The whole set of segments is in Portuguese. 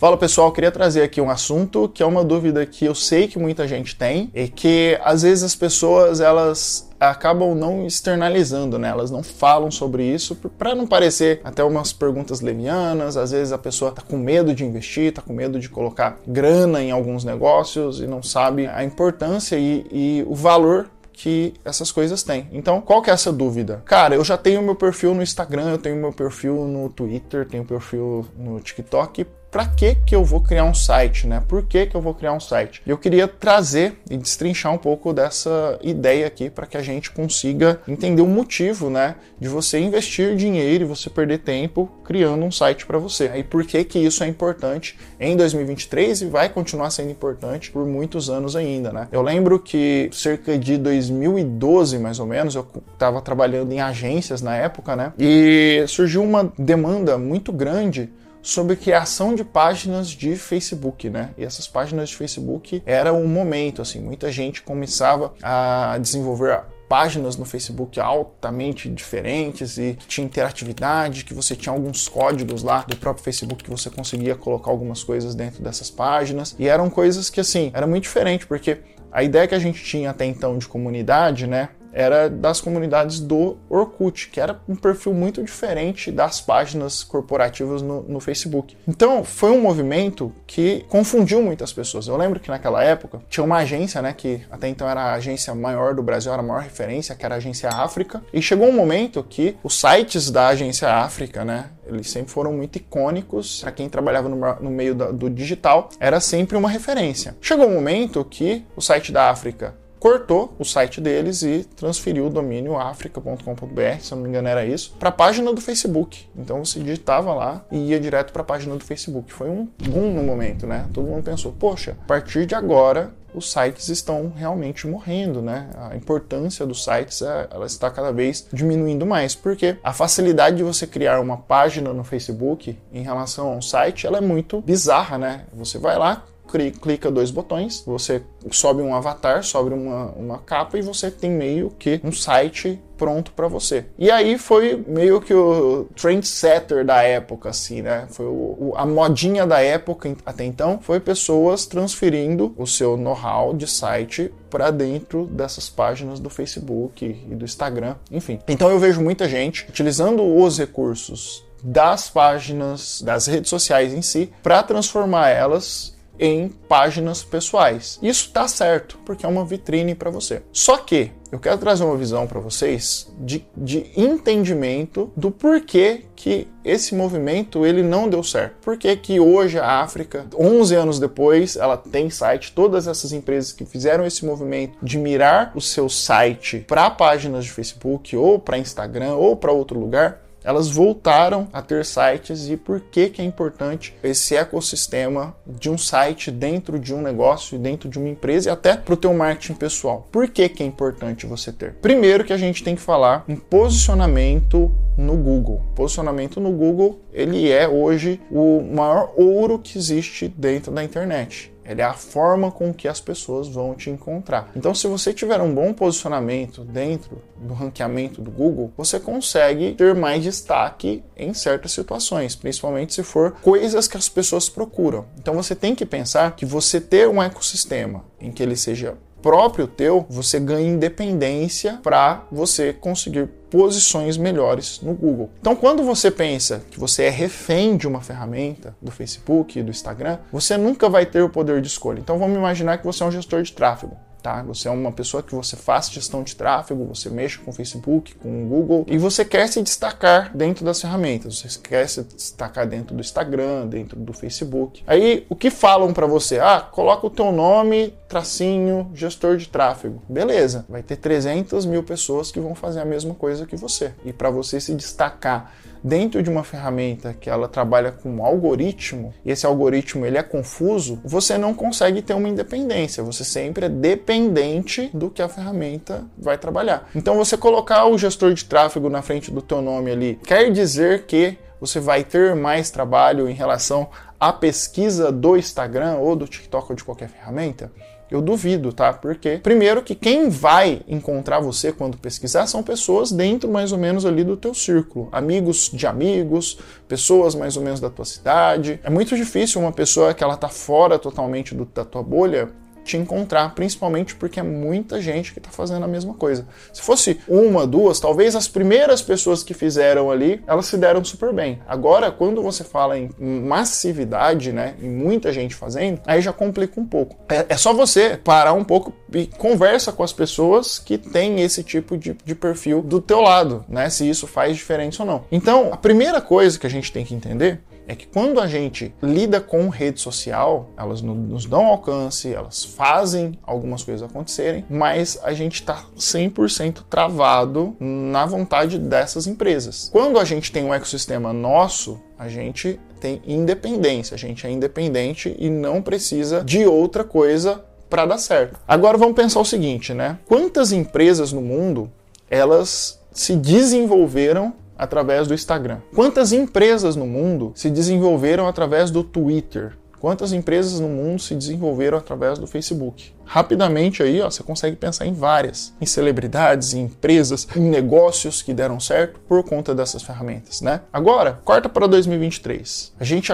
Fala pessoal, queria trazer aqui um assunto que é uma dúvida que eu sei que muita gente tem e que às vezes as pessoas elas acabam não externalizando, né? Elas não falam sobre isso para não parecer até umas perguntas levianas. Às vezes a pessoa tá com medo de investir, tá com medo de colocar grana em alguns negócios e não sabe a importância e, e o valor que essas coisas têm. Então, qual que é essa dúvida? Cara, eu já tenho meu perfil no Instagram, eu tenho meu perfil no Twitter, tenho perfil no TikTok para que que eu vou criar um site, né? Por que que eu vou criar um site? Eu queria trazer e destrinchar um pouco dessa ideia aqui para que a gente consiga entender o motivo, né, de você investir dinheiro e você perder tempo criando um site para você. E por que que isso é importante em 2023 e vai continuar sendo importante por muitos anos ainda, né? Eu lembro que cerca de 2012, mais ou menos, eu estava trabalhando em agências na época, né? E surgiu uma demanda muito grande sobre criação de páginas de Facebook, né? E essas páginas de Facebook era um momento, assim, muita gente começava a desenvolver páginas no Facebook altamente diferentes e tinha interatividade, que você tinha alguns códigos lá do próprio Facebook que você conseguia colocar algumas coisas dentro dessas páginas. E eram coisas que assim, era muito diferente, porque a ideia que a gente tinha até então de comunidade, né, era das comunidades do Orkut, que era um perfil muito diferente das páginas corporativas no, no, Facebook. Então, foi um movimento que confundiu muitas pessoas. Eu lembro que naquela época tinha uma agência, né, que até então era a agência maior do Brasil, era a maior referência, que era a agência África, e chegou um momento que os sites da agência África, né, eles sempre foram muito icônicos para quem trabalhava no, no meio da, do digital, era sempre uma referência. Chegou um momento que o site da África cortou o site deles e transferiu o domínio africa.com.br, se não me engano era isso, para a página do Facebook. Então você digitava lá e ia direto para a página do Facebook. Foi um boom no momento, né? Todo mundo pensou, poxa, a partir de agora os sites estão realmente morrendo, né? A importância dos sites é, ela está cada vez diminuindo mais, porque a facilidade de você criar uma página no Facebook em relação a um site, ela é muito bizarra, né? Você vai lá, clica dois botões, você sobe um avatar, sobe uma, uma capa e você tem meio que um site pronto para você. E aí foi meio que o trendsetter da época, assim, né? Foi o, o, a modinha da época até então, foi pessoas transferindo o seu know-how de site para dentro dessas páginas do Facebook e do Instagram, enfim. Então eu vejo muita gente utilizando os recursos das páginas, das redes sociais em si, para transformar elas em páginas pessoais. Isso está certo, porque é uma vitrine para você. Só que eu quero trazer uma visão para vocês de, de, entendimento do porquê que esse movimento ele não deu certo. Por que hoje a África, 11 anos depois, ela tem site, todas essas empresas que fizeram esse movimento de mirar o seu site para páginas de Facebook ou para Instagram ou para outro lugar, elas voltaram a ter sites e por que, que é importante esse ecossistema de um site dentro de um negócio, dentro de uma empresa e até para o teu marketing pessoal. Por que, que é importante você ter? Primeiro que a gente tem que falar em posicionamento no Google. Posicionamento no Google, ele é hoje o maior ouro que existe dentro da internet. Ele é a forma com que as pessoas vão te encontrar. Então, se você tiver um bom posicionamento dentro do ranqueamento do Google, você consegue ter mais destaque em certas situações, principalmente se for coisas que as pessoas procuram. Então, você tem que pensar que você ter um ecossistema em que ele seja próprio teu, você ganha independência para você conseguir posições melhores no Google. Então, quando você pensa que você é refém de uma ferramenta do Facebook do Instagram, você nunca vai ter o poder de escolha. Então, vamos imaginar que você é um gestor de tráfego tá? Você é uma pessoa que você faz gestão de tráfego, você mexe com o Facebook, com o Google e você quer se destacar dentro das ferramentas. Você quer se destacar dentro do Instagram, dentro do Facebook. Aí o que falam para você? Ah, coloca o teu nome, tracinho, gestor de tráfego. Beleza? Vai ter 300 mil pessoas que vão fazer a mesma coisa que você. E para você se destacar dentro de uma ferramenta que ela trabalha com um algoritmo, e esse algoritmo ele é confuso, você não consegue ter uma independência, você sempre é dependente do que a ferramenta vai trabalhar. Então você colocar o gestor de tráfego na frente do teu nome ali, quer dizer que você vai ter mais trabalho em relação à pesquisa do Instagram ou do TikTok ou de qualquer ferramenta? Eu duvido, tá? Porque, primeiro, que quem vai encontrar você quando pesquisar são pessoas dentro mais ou menos ali do teu círculo, amigos de amigos, pessoas mais ou menos da tua cidade. É muito difícil uma pessoa que ela tá fora totalmente do, da tua bolha te encontrar, principalmente porque é muita gente que está fazendo a mesma coisa. Se fosse uma, duas, talvez as primeiras pessoas que fizeram ali, elas se deram super bem. Agora, quando você fala em massividade, né, em muita gente fazendo, aí já complica um pouco. É, é só você parar um pouco e conversa com as pessoas que têm esse tipo de, de perfil do teu lado, né, se isso faz diferença ou não. Então, a primeira coisa que a gente tem que entender é que quando a gente lida com rede social, elas nos dão alcance, elas fazem algumas coisas acontecerem, mas a gente está 100% travado na vontade dessas empresas. Quando a gente tem um ecossistema nosso, a gente tem independência, a gente é independente e não precisa de outra coisa para dar certo. Agora vamos pensar o seguinte, né? Quantas empresas no mundo elas se desenvolveram através do Instagram? Quantas empresas no mundo se desenvolveram através do Twitter? Quantas empresas no mundo se desenvolveram através do Facebook? Rapidamente aí, ó, você consegue pensar em várias, em celebridades, em empresas, em negócios que deram certo por conta dessas ferramentas, né? Agora, corta para 2023. A gente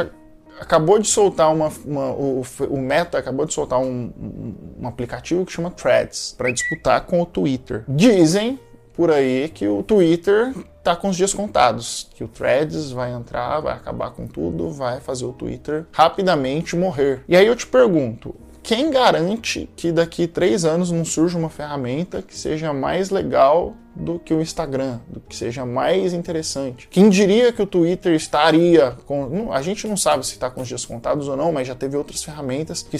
acabou de soltar uma, uma o, o, Meta acabou de soltar um, um, um aplicativo que chama Threads para disputar com o Twitter. Dizem por aí que o Twitter tá com os dias contados, que o Threads vai entrar, vai acabar com tudo, vai fazer o Twitter rapidamente morrer. E aí eu te pergunto, quem garante que daqui três anos não surja uma ferramenta que seja mais legal do que o Instagram, do que seja mais interessante? Quem diria que o Twitter estaria com. A gente não sabe se está com os dias contados ou não, mas já teve outras ferramentas que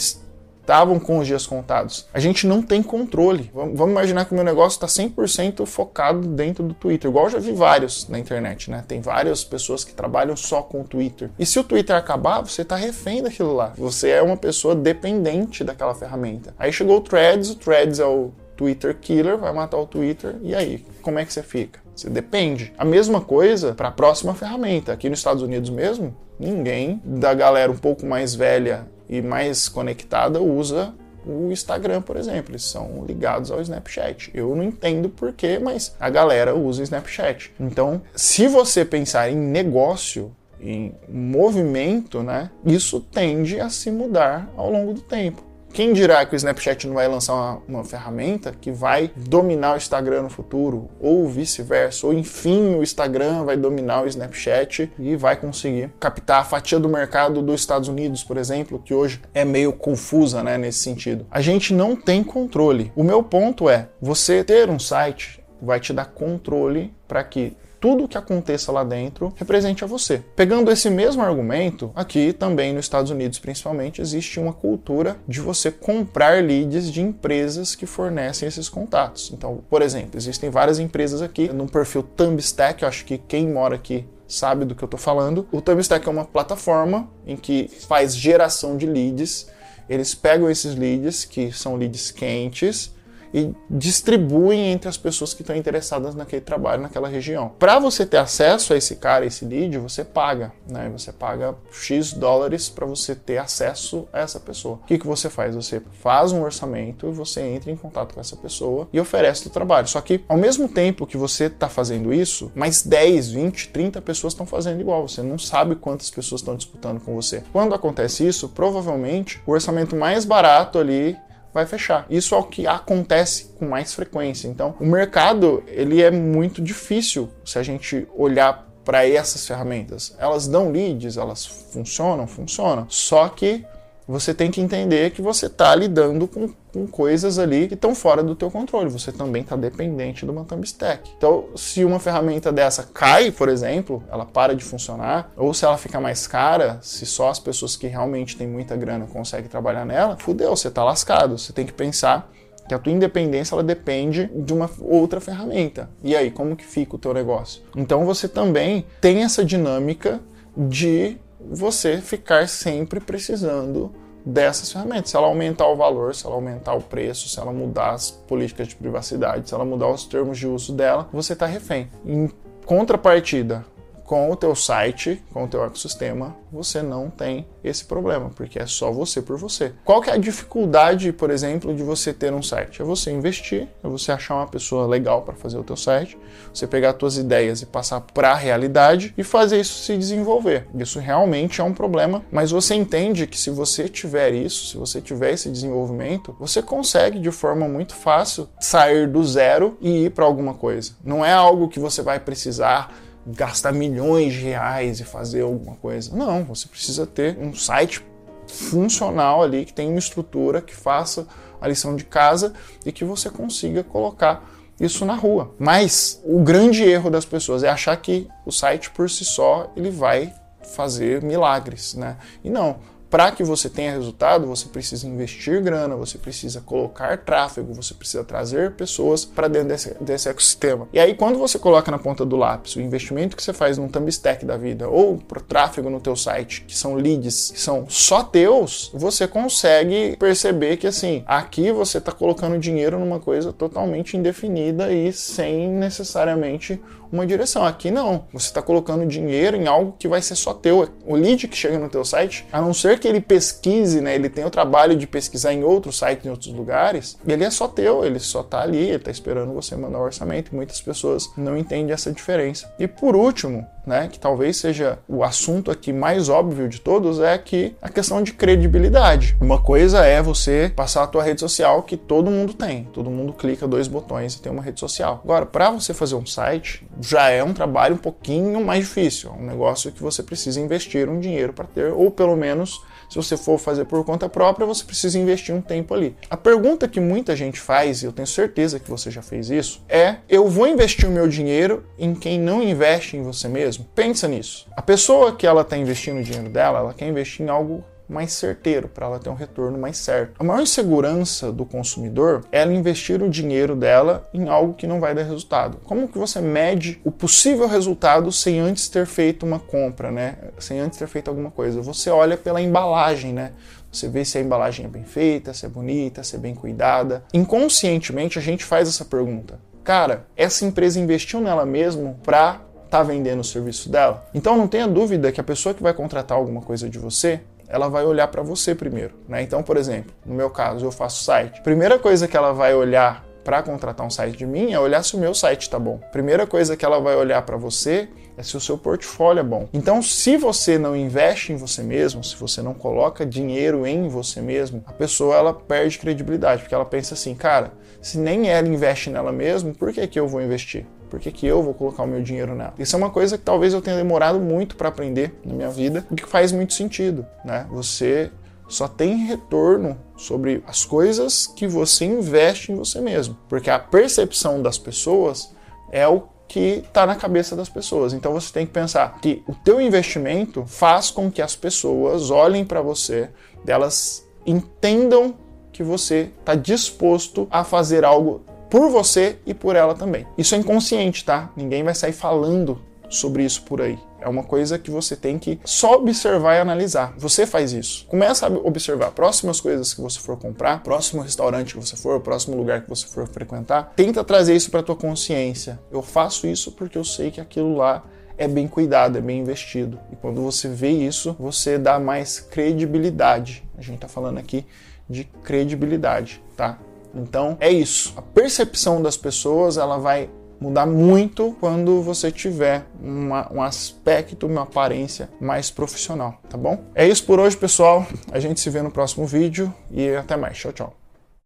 estavam com os dias contados. A gente não tem controle. Vamos imaginar que o meu negócio está 100% focado dentro do Twitter, igual já vi vários na internet, né? Tem várias pessoas que trabalham só com o Twitter. E se o Twitter acabar, você está refém daquilo lá. Você é uma pessoa dependente daquela ferramenta. Aí chegou o Threads, o Threads é o Twitter killer, vai matar o Twitter, e aí? Como é que você fica? Você depende. A mesma coisa para a próxima ferramenta. Aqui nos Estados Unidos mesmo, ninguém da galera um pouco mais velha e mais conectada usa o Instagram, por exemplo. Eles são ligados ao Snapchat. Eu não entendo porquê, mas a galera usa o Snapchat. Então, se você pensar em negócio, em movimento, né, isso tende a se mudar ao longo do tempo. Quem dirá que o Snapchat não vai lançar uma, uma ferramenta que vai dominar o Instagram no futuro, ou vice-versa, ou enfim o Instagram vai dominar o Snapchat e vai conseguir captar a fatia do mercado dos Estados Unidos, por exemplo, que hoje é meio confusa né, nesse sentido. A gente não tem controle. O meu ponto é: você ter um site vai te dar controle para que tudo que aconteça lá dentro represente a você. Pegando esse mesmo argumento, aqui também nos Estados Unidos principalmente, existe uma cultura de você comprar leads de empresas que fornecem esses contatos. Então, por exemplo, existem várias empresas aqui no perfil Thumbstack, eu acho que quem mora aqui sabe do que eu estou falando. O Thumbstack é uma plataforma em que faz geração de leads. Eles pegam esses leads, que são leads quentes, e distribuem entre as pessoas que estão interessadas naquele trabalho naquela região. Para você ter acesso a esse cara, esse lead, você paga, né? Você paga X dólares para você ter acesso a essa pessoa. O que, que você faz? Você faz um orçamento e você entra em contato com essa pessoa e oferece o trabalho. Só que ao mesmo tempo que você está fazendo isso, mais 10, 20, 30 pessoas estão fazendo igual. Você não sabe quantas pessoas estão disputando com você. Quando acontece isso, provavelmente o orçamento mais barato ali vai fechar. Isso é o que acontece com mais frequência. Então, o mercado ele é muito difícil se a gente olhar para essas ferramentas. Elas dão leads, elas funcionam, funcionam. Só que você tem que entender que você está lidando com, com, coisas ali que estão fora do teu controle. Você também está dependente de uma Thumbstack. Então, se uma ferramenta dessa cai, por exemplo, ela para de funcionar, ou se ela fica mais cara, se só as pessoas que realmente têm muita grana conseguem trabalhar nela, fudeu, você está lascado. Você tem que pensar que a tua independência ela depende de uma outra ferramenta. E aí, como que fica o teu negócio? Então, você também tem essa dinâmica de você ficar sempre precisando dessas ferramentas. Se ela aumentar o valor, se ela aumentar o preço, se ela mudar as políticas de privacidade, se ela mudar os termos de uso dela, você está refém. Em contrapartida, com o teu site, com o teu ecossistema, você não tem esse problema, porque é só você por você. Qual que é a dificuldade, por exemplo, de você ter um site? É você investir, é você achar uma pessoa legal para fazer o teu site, você pegar as tuas ideias e passar para a realidade e fazer isso se desenvolver. Isso realmente é um problema, mas você entende que se você tiver isso, se você tiver esse desenvolvimento, você consegue de forma muito fácil sair do zero e ir para alguma coisa. Não é algo que você vai precisar gastar milhões de reais e fazer alguma coisa. Não, você precisa ter um site funcional ali, que tem uma estrutura, que faça a lição de casa e que você consiga colocar isso na rua. Mas o grande erro das pessoas é achar que o site por si só ele vai fazer milagres, né? E não, para que você tenha resultado, você precisa investir grana, você precisa colocar tráfego, você precisa trazer pessoas para dentro desse, desse, ecossistema. E aí, quando você coloca na ponta do lápis o investimento que você faz num Thumbstack da vida ou para tráfego no teu site, que são leads, que são só teus, você consegue perceber que assim, aqui você está colocando dinheiro numa coisa totalmente indefinida e sem necessariamente uma direção. Aqui não. Você está colocando dinheiro em algo que vai ser só teu. O lead que chega no teu site, a não ser que ele pesquise, né? Ele tem o trabalho de pesquisar em outros sites, em outros lugares, ele é só teu, ele só está ali, ele está esperando você mandar o orçamento. Muitas pessoas não entendem essa diferença. E por último, né, que talvez seja o assunto aqui mais óbvio de todos, é que a questão de credibilidade. Uma coisa é você passar a tua rede social que todo mundo tem, todo mundo clica dois botões e tem uma rede social. Agora, para você fazer um site, já é um trabalho um pouquinho mais difícil, é um negócio que você precisa investir um dinheiro para ter, ou pelo menos se você for fazer por conta própria, você precisa investir um tempo ali. A pergunta que muita gente faz, e eu tenho certeza que você já fez isso, é: eu vou investir o meu dinheiro em quem não investe em você mesmo? Pensa nisso. A pessoa que ela está investindo o dinheiro dela, ela quer investir em algo mais certeiro, para ela ter um retorno mais certo. A maior insegurança do consumidor é ela investir o dinheiro dela em algo que não vai dar resultado. Como que você mede o possível resultado sem antes ter feito uma compra, né? Sem antes ter feito alguma coisa? Você olha pela embalagem, né? Você vê se a embalagem é bem feita, se é bonita, se é bem cuidada. Inconscientemente a gente faz essa pergunta. Cara, essa empresa investiu nela mesmo para tá vendendo o serviço dela? Então não tenha dúvida que a pessoa que vai contratar alguma coisa de você ela vai olhar para você primeiro. Né? Então, por exemplo, no meu caso, eu faço site. Primeira coisa que ela vai olhar para contratar um site de mim é olhar se o meu site está bom. Primeira coisa que ela vai olhar para você é se o seu portfólio é bom. Então, se você não investe em você mesmo, se você não coloca dinheiro em você mesmo, a pessoa ela perde credibilidade, porque ela pensa assim, cara, se nem ela investe nela mesmo, por que, que eu vou investir? Por que, que eu vou colocar o meu dinheiro nela? Isso é uma coisa que talvez eu tenha demorado muito para aprender na minha vida e que faz muito sentido, né? Você só tem retorno sobre as coisas que você investe em você mesmo, porque a percepção das pessoas é o que está na cabeça das pessoas. Então você tem que pensar que o teu investimento faz com que as pessoas olhem para você, elas entendam que você está disposto a fazer algo por você e por ela também. Isso é inconsciente, tá? Ninguém vai sair falando sobre isso por aí. É uma coisa que você tem que só observar e analisar. Você faz isso. Começa a observar próximas coisas que você for comprar, próximo restaurante que você for, próximo lugar que você for frequentar. Tenta trazer isso para tua consciência. Eu faço isso porque eu sei que aquilo lá é bem cuidado, é bem investido. E quando você vê isso, você dá mais credibilidade. A gente está falando aqui de credibilidade, tá? Então é isso. A percepção das pessoas ela vai mudar muito quando você tiver uma, um aspecto, uma aparência mais profissional, tá bom? É isso por hoje, pessoal. A gente se vê no próximo vídeo e até mais. Tchau, tchau.